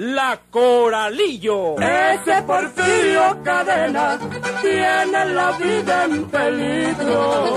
La Coralillo. Ese Porfirio Cadena tiene la vida en peligro.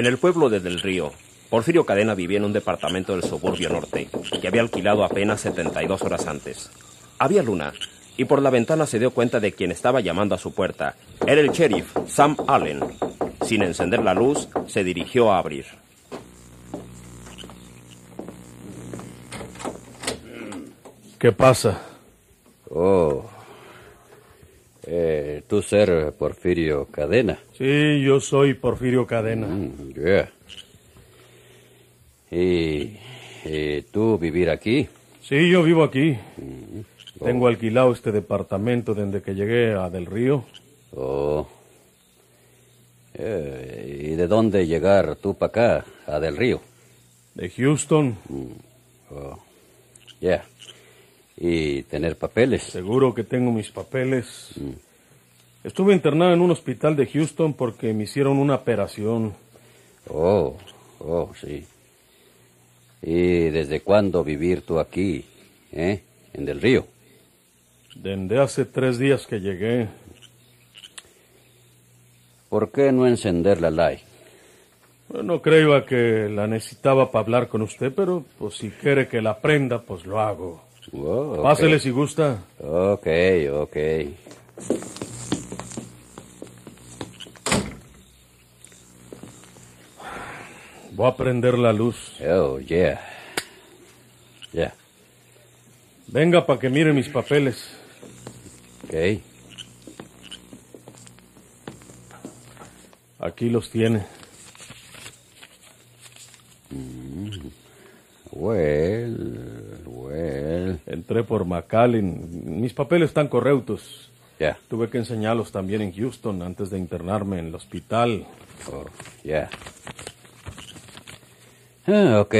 En el pueblo de Del Río, Porfirio Cadena vivía en un departamento del suburbio norte, que había alquilado apenas 72 horas antes. Había luna, y por la ventana se dio cuenta de quien estaba llamando a su puerta. Era el sheriff, Sam Allen. Sin encender la luz, se dirigió a abrir. ¿Qué pasa? Oh. Eh, tú ser Porfirio Cadena. Sí, yo soy Porfirio Cadena. Mm, yeah. ¿Y, y tú vivir aquí? Sí, yo vivo aquí. Tengo alquilado este departamento desde que llegué a Del Río. Oh. Eh, ¿Y de dónde llegar tú para acá, a Del Río? De Houston. Oh. Ya. ¿Y tener papeles? Seguro que tengo mis papeles. Estuve internado en un hospital de Houston porque me hicieron una operación. Oh, oh, sí. ¿Y desde cuándo vivir tú aquí, eh? En Del Río. Desde hace tres días que llegué. ¿Por qué no encender la light? No creo que la necesitaba para hablar con usted, pero pues si quiere que la prenda, pues lo hago. Oh. Pásele si gusta. Ok, ok. Voy a prender la luz. Oh, yeah. Ya. Venga para que mire mis papeles. Ok. Aquí los tiene. Well, well. Entré por McAllen. Mis papeles están correctos. Ya. Tuve que enseñarlos también en Houston antes de internarme en el hospital. Oh, ya. Ah, ok.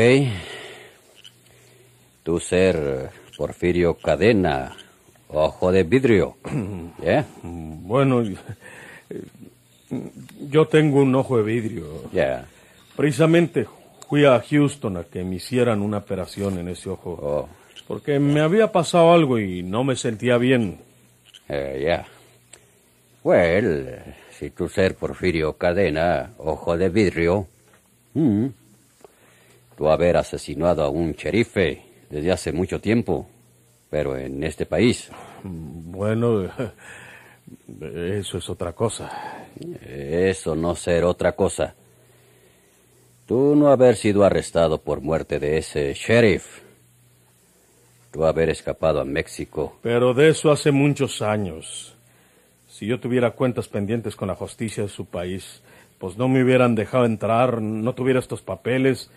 Tú ser eh, Porfirio Cadena, ojo de vidrio. ¿Ya? Bueno, eh, yo tengo un ojo de vidrio. Ya. Precisamente fui a Houston a que me hicieran una operación en ese ojo. Oh, Porque me había pasado algo y no me sentía bien. eh, ya. Well, si tú ser Porfirio Cadena, ojo de vidrio, mm, tú haber asesinado a un sherife desde hace mucho tiempo, pero en este país. Bueno, eso es otra cosa. Eso no ser otra cosa. Tú no haber sido arrestado por muerte de ese sheriff. Tú haber escapado a México. Pero de eso hace muchos años. Si yo tuviera cuentas pendientes con la justicia de su país, pues no me hubieran dejado entrar, no tuviera estos papeles,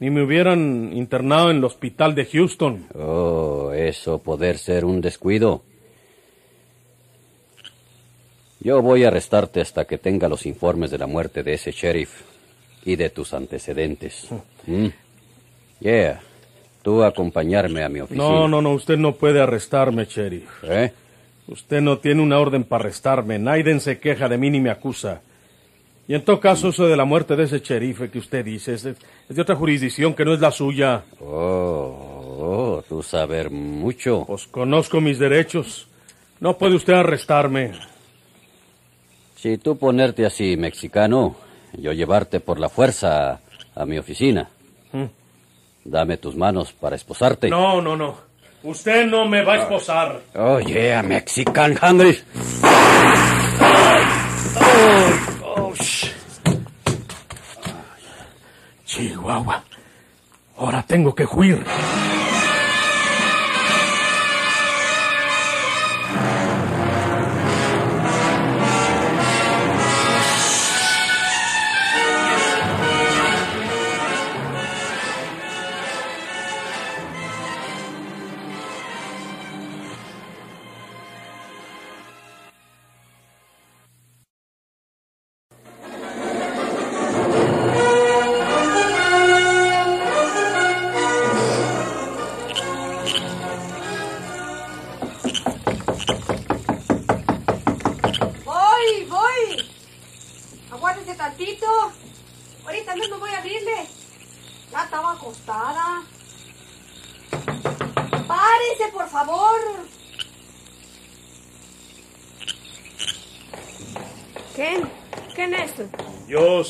ni me hubieran internado en el hospital de Houston. Oh, eso poder ser un descuido. Yo voy a arrestarte hasta que tenga los informes de la muerte de ese sheriff y de tus antecedentes. ¿Mm? Yeah. Tú acompañarme a mi oficina. No, no, no, usted no puede arrestarme, sheriff. ¿Eh? Usted no tiene una orden para arrestarme. Naiden se queja de mí ni me acusa. Y en todo caso, eso de la muerte de ese sheriff que usted dice es de, es de otra jurisdicción que no es la suya. Oh, oh, tú saber mucho. Pues conozco mis derechos. No puede usted arrestarme. Si tú ponerte así, mexicano, yo llevarte por la fuerza a mi oficina. Dame tus manos para esposarte. No, no, no. Usted no me va a esposar. Oh, yeah, Mexican hungry. Oh, sh- Chihuahua. Ahora tengo que huir.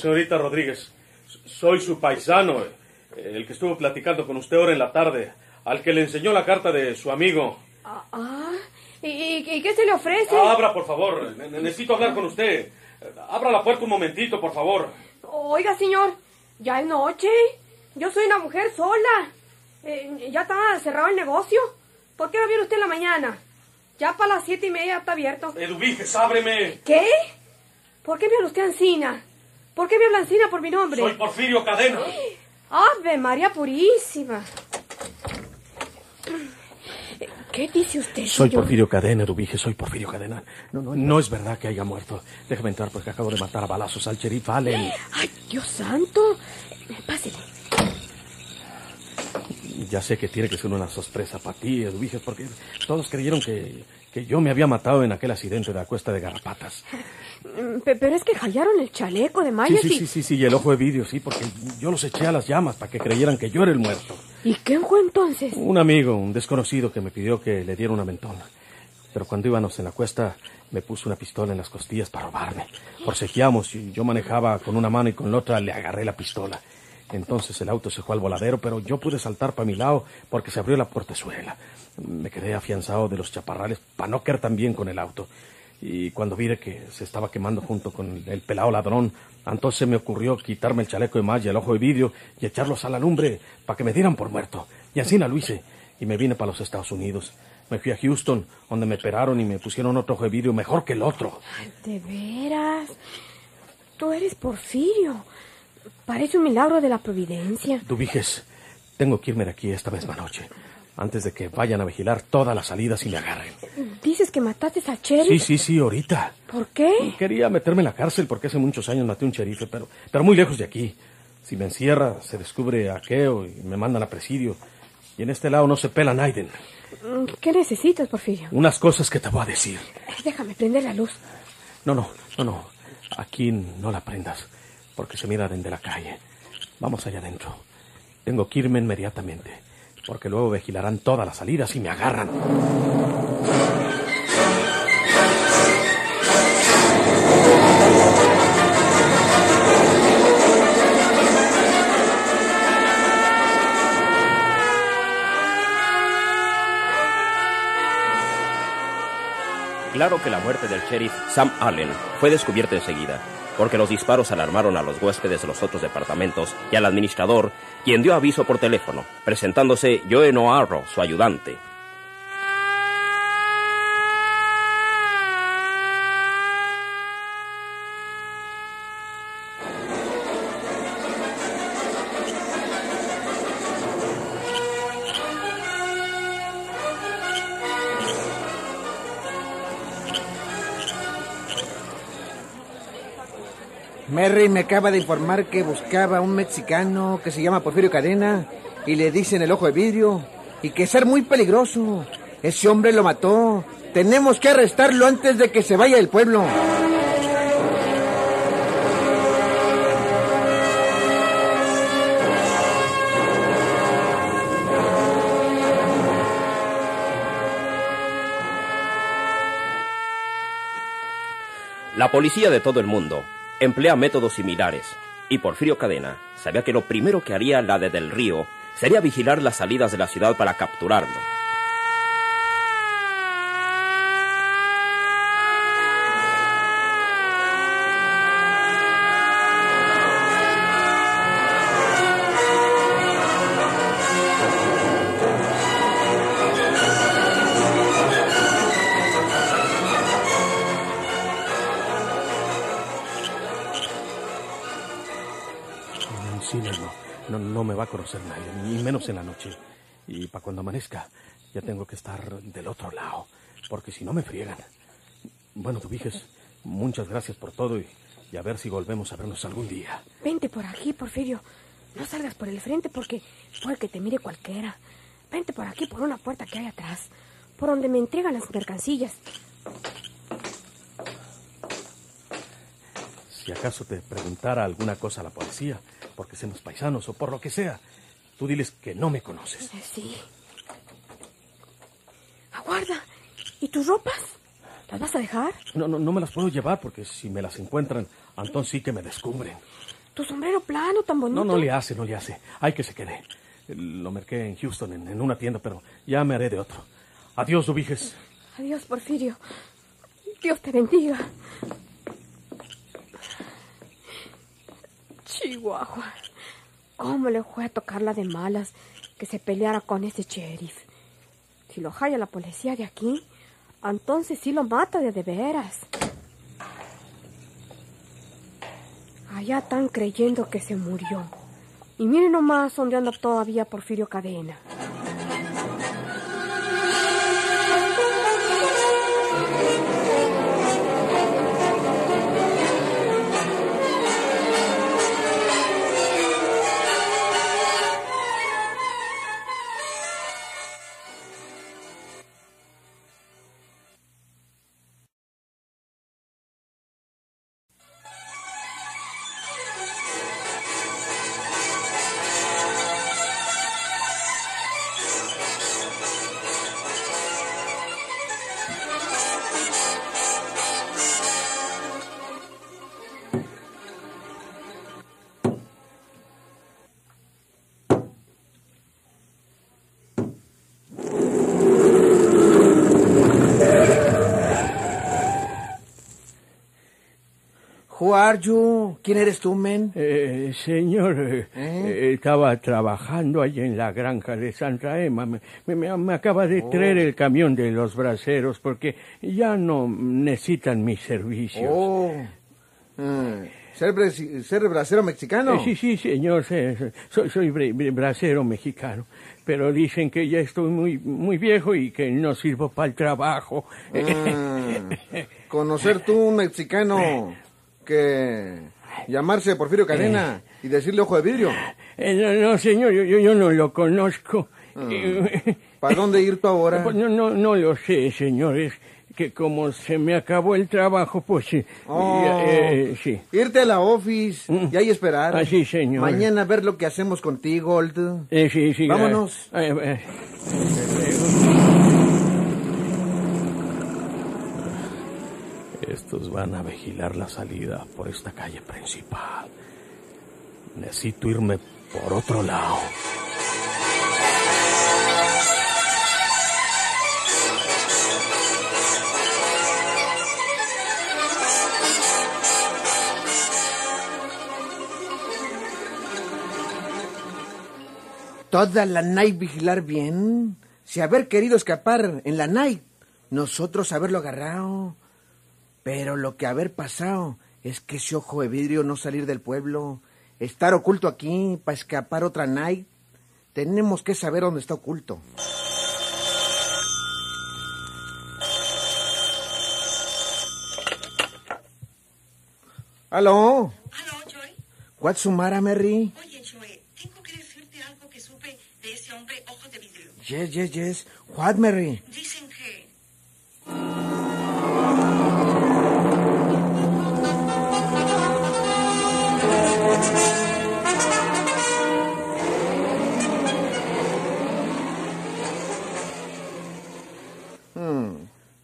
Señorita Rodríguez, soy su paisano, eh, el que estuvo platicando con usted ahora en la tarde, al que le enseñó la carta de su amigo. Ah, ah. ¿Y, qué se le ofrece? Abra, por favor. Ne- Necesito hablar con usted. Abra la puerta un momentito, por favor. Oiga, señor, ya es noche. Yo soy una mujer sola. Eh, ya está cerrado el negocio. ¿Por qué no viene usted en la mañana? Ya para las siete y media está abierto. Eduviges, ábreme. ¿Qué? ¿Por qué habla usted Ancina? ¿Por qué me habla Ancina por mi nombre? Soy Porfirio Cadena. Ave María Purísima. ¿Qué dice usted, Soy señor? Porfirio Cadena, Eduviges, soy Porfirio Cadena. No, no, no es verdad que haya muerto. Déjame entrar porque acabo de matar a balazos al sheriff Allen. Ay, Dios santo. Pásele. Ya sé que tiene que ser una sorpresa para ti, Eduviges, porque todos creyeron que, que yo me había matado en aquel accidente de la cuesta de Garrapatas. Mm, pe- Pero es que hallaron el chaleco de Sí, Myers sí, y... sí, sí, sí, y el ojo de vidrio, sí, porque yo los eché a las llamas para que creyeran que yo era el muerto. ¿Y quién fue entonces? Un amigo, un desconocido que me pidió que le diera una mentona. Pero cuando íbamos en la cuesta, me puso una pistola en las costillas para robarme. Forcejeamos y yo manejaba con una mano y con la otra le agarré la pistola. Entonces el auto se fue al voladero, pero yo pude saltar para mi lado porque se abrió la portezuela. Me quedé afianzado de los chaparrales para no caer tan bien con el auto. Y cuando vi que se estaba quemando junto con el pelado ladrón, entonces me ocurrió quitarme el chaleco de malla el ojo de vidrio y echarlos a la lumbre para que me dieran por muerto. Y así la lo hice. Y me vine para los Estados Unidos. Me fui a Houston, donde me operaron y me pusieron otro ojo de vidrio mejor que el otro. ¿De veras? Tú eres Porfirio. Parece un milagro de la providencia. Dubiges, tengo que irme de aquí esta misma noche, antes de que vayan a vigilar todas las salidas y me agarren. Dices que mataste a Cherry. Sí, sí, sí, ahorita. ¿Por qué? Quería meterme en la cárcel porque hace muchos años maté a un sheriff, pero, pero muy lejos de aquí. Si me encierra, se descubre aqueo y me mandan a presidio. Y en este lado no se pela Naiden. Mm, ¿Qué necesitas, Porfirio? Unas cosas que te voy a decir. Déjame prender la luz. No, no, no, no. Aquí no la prendas, porque se mira desde la calle. Vamos allá adentro. Tengo que irme inmediatamente, porque luego vigilarán todas las salidas y me agarran. Claro que la muerte del sheriff Sam Allen fue descubierta enseguida, porque los disparos alarmaron a los huéspedes de los otros departamentos y al administrador, quien dio aviso por teléfono, presentándose Joe Noarro, su ayudante. Merry me acaba de informar que buscaba un mexicano que se llama Porfirio Cadena y le dicen el ojo de vidrio y que es ser muy peligroso. Ese hombre lo mató. Tenemos que arrestarlo antes de que se vaya del pueblo. La policía de todo el mundo emplea métodos similares, y Porfirio Cadena sabía que lo primero que haría la de Del Río sería vigilar las salidas de la ciudad para capturarlo. No me va a conocer nadie, ni menos en la noche. Y para cuando amanezca, ya tengo que estar del otro lado, porque si no me friegan. Bueno, Dubiges, muchas gracias por todo y, y a ver si volvemos a vernos algún día. Vente por aquí, Porfirio. No salgas por el frente porque puede que te mire cualquiera. Vente por aquí, por una puerta que hay atrás, por donde me entregan las mercancillas. Si acaso te preguntara alguna cosa a la policía, porque somos paisanos o por lo que sea, tú diles que no me conoces. Eh, Sí. Aguarda. ¿Y tus ropas? ¿Las vas a dejar? No, no, no me las puedo llevar porque si me las encuentran, entonces sí que me descubren. ¿Tu sombrero plano tan bonito? No, no le hace, no le hace. Hay que se quede. Lo merqué en Houston, en, en una tienda, pero ya me haré de otro. Adiós, Ubiges. Adiós, Porfirio. Dios te bendiga. Chihuahua. ¿Cómo le fue a tocarla de malas que se peleara con ese sheriff? Si lo halla la policía de aquí, entonces sí lo mata de de veras. Allá están creyendo que se murió. Y miren nomás dónde anda todavía Porfirio Cadena. Who are you? ¿Quién eres tú, men? Eh, señor, eh, ¿Eh? eh, estaba trabajando allí en la granja de Santa Emma. Me, me- me acaba de traer el camión de los braceros porque ya no necesitan mis servicios. Oh. Eh, ¿Ser, ser bracero mexicano? Eh, sí, sí, señor, soy, soy bracero mexicano, pero dicen que ya estoy muy, muy viejo y que no sirvo para el trabajo. Ah, conocer tú un mexicano que llamarse Porfirio Cadena y decirle ojo de vidrio. Eh, no, no, señor, yo, yo, no lo conozco. Eh, ¿Para dónde ir tú ahora? No, no, no lo sé, señores. Que como se me acabó el trabajo, pues sí. Oh, eh, sí. Irte a la office y ahí esperar. Ah, sí, señor. Mañana ver lo que hacemos contigo, Aldo. Eh, sí, sí. Vámonos. eh, Estos van a vigilar la salida por esta calle principal. Necesito irme por otro lado. Toda la night vigilar bien. Si haber querido escapar en la night, nosotros haberlo agarrado. Pero lo que haber pasado es que ese ojo de vidrio no salir del pueblo, estar oculto aquí para escapar otra night. Tenemos que saber dónde está oculto. ¿Aló? Aló, Joy. ¿What's Sumara, Mary? Oye, Joy, tengo que decirte algo que supe de ese hombre ojo de vidrio. Yes, yes, yes. What, Mary? Dicen que...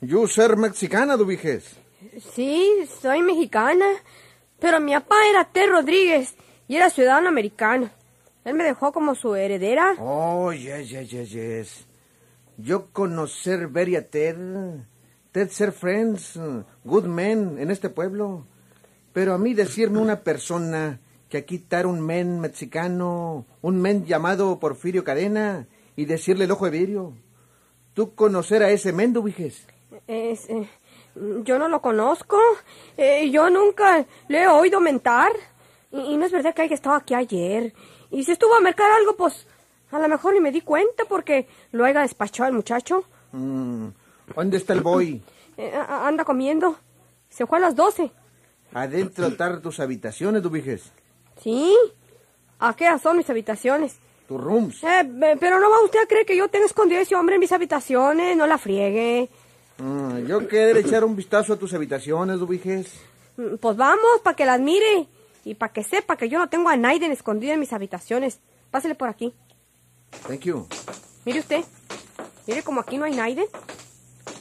You ser mexicana, Dubiges. Sí, soy mexicana, pero mi papá era Ted Rodríguez y era ciudadano americano. Él me dejó como su heredera. Oh, yes, yes, yes, yes. Yo conocer very a Ted. Ted ser friends, good men en este pueblo. Pero a mí decirme una persona que aquí estar un men mexicano, un men llamado Porfirio Cadena y decirle el ojo de vidrio. ¿Tú conocer a ese men, Dubiges? Es, eh, yo no lo conozco. Eh, yo nunca le he oído mentar. Y, y no es verdad que haya estado aquí ayer. Y si estuvo a mercar algo, pues a lo mejor ni me di cuenta porque lo haya despachado el muchacho. Mm, ¿Dónde está el boy? Eh, anda comiendo. Se fue a las 12. Adentro estar tus habitaciones, Dubiges. ¿Sí? ¿A qué son mis habitaciones? Tus rooms. Eh, pero no va usted a creer que yo tenga escondido a ese hombre en mis habitaciones. No la friegue. Ah, yo quiero echar un vistazo a tus habitaciones, Dubiges. Mm, Pues vamos, para que las mire. Y para que sepa que yo no tengo a Naiden escondido en mis habitaciones. Pásele por aquí. Thank you. Mire usted. Mire como aquí no hay Naiden.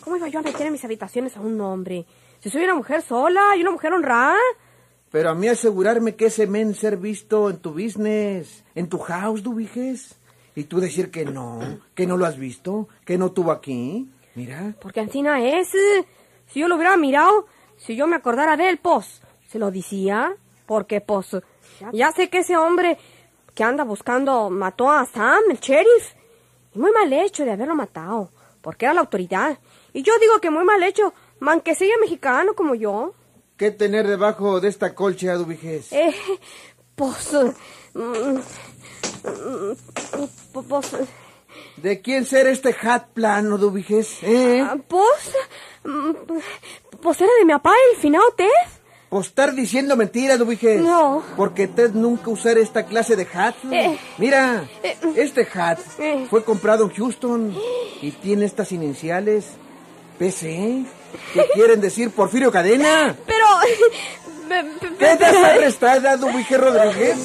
¿Cómo iba yo a meter en mis habitaciones a un hombre? Si soy una mujer sola y una mujer honrada. Pero a mí asegurarme que ese men ser visto en tu business, en tu house, Dubiges. Y tú decir que no, que no lo has visto, que no tuvo aquí. Mira, Porque Ancina es. eh, Si yo lo hubiera mirado, si yo me acordara de él, pues, se lo decía. Porque, pues, ya sé que ese hombre que anda buscando mató a Sam, el sheriff. Y muy mal hecho de haberlo matado, porque era la autoridad. Y yo digo que muy mal hecho, man que sea mexicano como yo. ¿Qué tener debajo de esta colcha, Dubiges? Eh, pues, pues, ¿De quién ser este hat plano, Dubiges? ¿Eh? pues, pues era de mi papá, el finado Ted. Por estar diciendo mentiras, Dubiges. No. Porque Ted nunca usar esta clase de hat. Eh. Mira, Eh. este hat Eh. fue comprado en Houston y tiene estas iniciales. PC. ¿Qué quieren decir Porfirio Cadena? Pero... pe- pe- pe- ¿Quedas arrestada, Dubiges Rodríguez?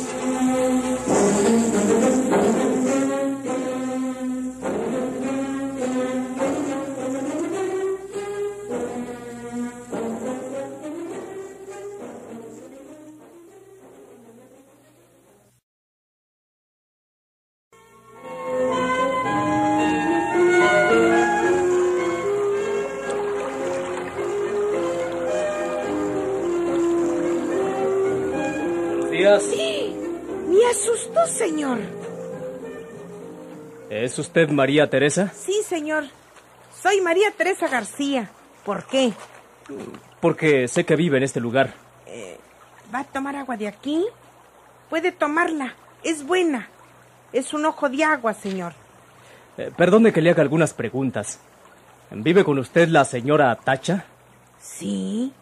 ¿Es usted María Teresa? Sí, señor. Soy María Teresa García. ¿Por qué? Porque sé que vive en este lugar. ¿Va a tomar agua de aquí? Puede tomarla. Es buena. Es un ojo de agua, señor. Eh, perdone que le haga algunas preguntas. ¿Vive con usted la señora Tacha? Sí.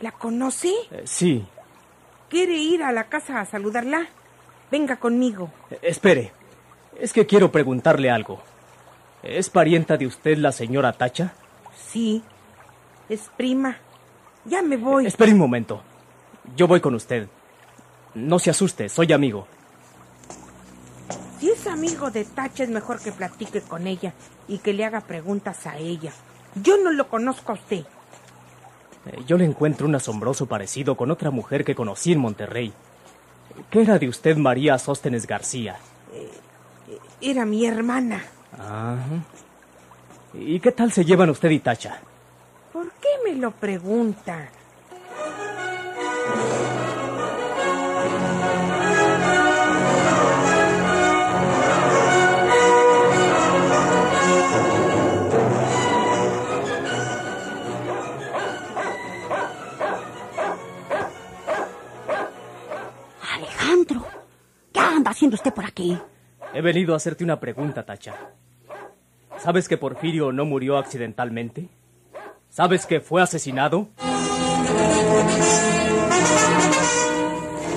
¿La conoce? Eh, sí. ¿Quiere ir a la casa a saludarla? Venga conmigo. Eh, espere. Es que quiero preguntarle algo. ¿Es parienta de usted la señora Tacha? Sí. Es prima. Ya me voy. Espere un momento. Yo voy con usted. No se asuste, soy amigo. Si es amigo de Tacha, es mejor que platique con ella y que le haga preguntas a ella. Yo no lo conozco a usted. Eh, Yo le encuentro un asombroso parecido con otra mujer que conocí en Monterrey. ¿Qué era de usted María Sóstenes García? Era mi hermana. Ajá. ¿Y qué tal se llevan usted y Tacha? ¿Por qué me lo pregunta? Alejandro, ¿qué anda haciendo usted por aquí? He venido a hacerte una pregunta, Tacha. ¿Sabes que Porfirio no murió accidentalmente? ¿Sabes que fue asesinado?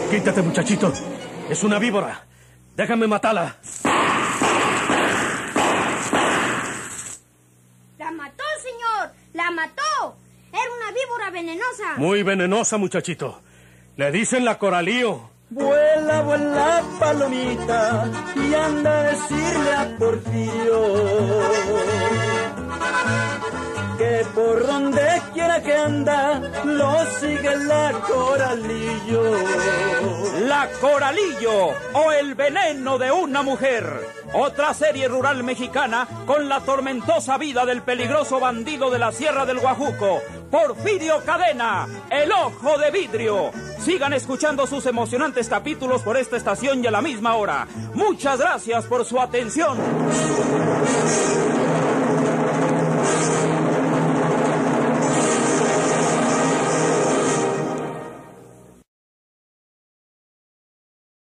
Quítate, muchachito. Es una víbora. Déjame matarla. ¡La mató, señor! ¡La mató! Era una víbora venenosa. Muy venenosa, muchachito. Le dicen la coralío. Vuela, vuela, palomita, y anda a decirle a Porfirio que por donde quiera que anda, lo sigue la coralillo. La Coralillo o el veneno de una mujer. Otra serie rural mexicana con la tormentosa vida del peligroso bandido de la Sierra del Guajuco, Porfirio Cadena, el ojo de vidrio. Sigan escuchando sus emocionantes capítulos por esta estación y a la misma hora. Muchas gracias por su atención.